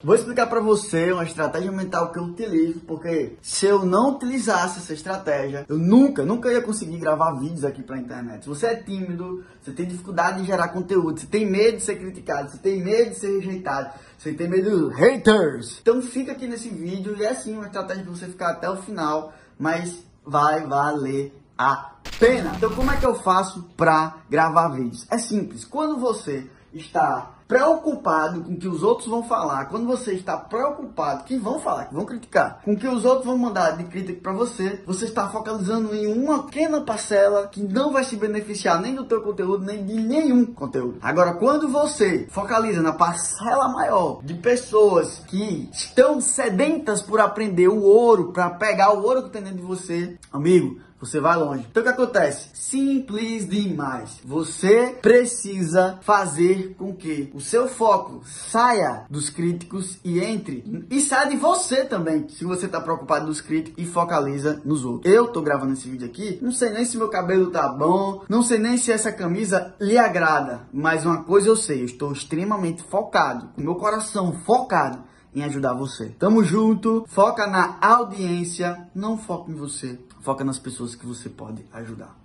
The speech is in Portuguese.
Vou explicar para você uma estratégia mental que eu utilizo, porque se eu não utilizasse essa estratégia, eu nunca, nunca ia conseguir gravar vídeos aqui pra internet. Se você é tímido, você tem dificuldade em gerar conteúdo, você tem medo de ser criticado, você tem medo de ser rejeitado, você tem medo dos haters. Então fica aqui nesse vídeo e é sim uma estratégia para você ficar até o final, mas vai valer a pena. Então como é que eu faço para gravar vídeos? É simples. Quando você está preocupado com o que os outros vão falar, quando você está preocupado que vão falar, que vão criticar, com o que os outros vão mandar de crítica para você, você está focalizando em uma pequena parcela que não vai se beneficiar nem do teu conteúdo, nem de nenhum conteúdo. Agora, quando você focaliza na parcela maior de pessoas que estão sedentas por aprender o ouro, para pegar o ouro que tem dentro de você, amigo, você vai longe. Então o que? Simples demais. Você precisa fazer com que o seu foco saia dos críticos e entre e saia de você também. Se você tá preocupado nos críticos e focaliza nos outros. Eu tô gravando esse vídeo aqui, não sei nem se meu cabelo tá bom, não sei nem se essa camisa lhe agrada, mas uma coisa eu sei, eu estou extremamente focado, com meu coração focado em ajudar você. Tamo junto, foca na audiência, não foca em você, foca nas pessoas que você pode ajudar.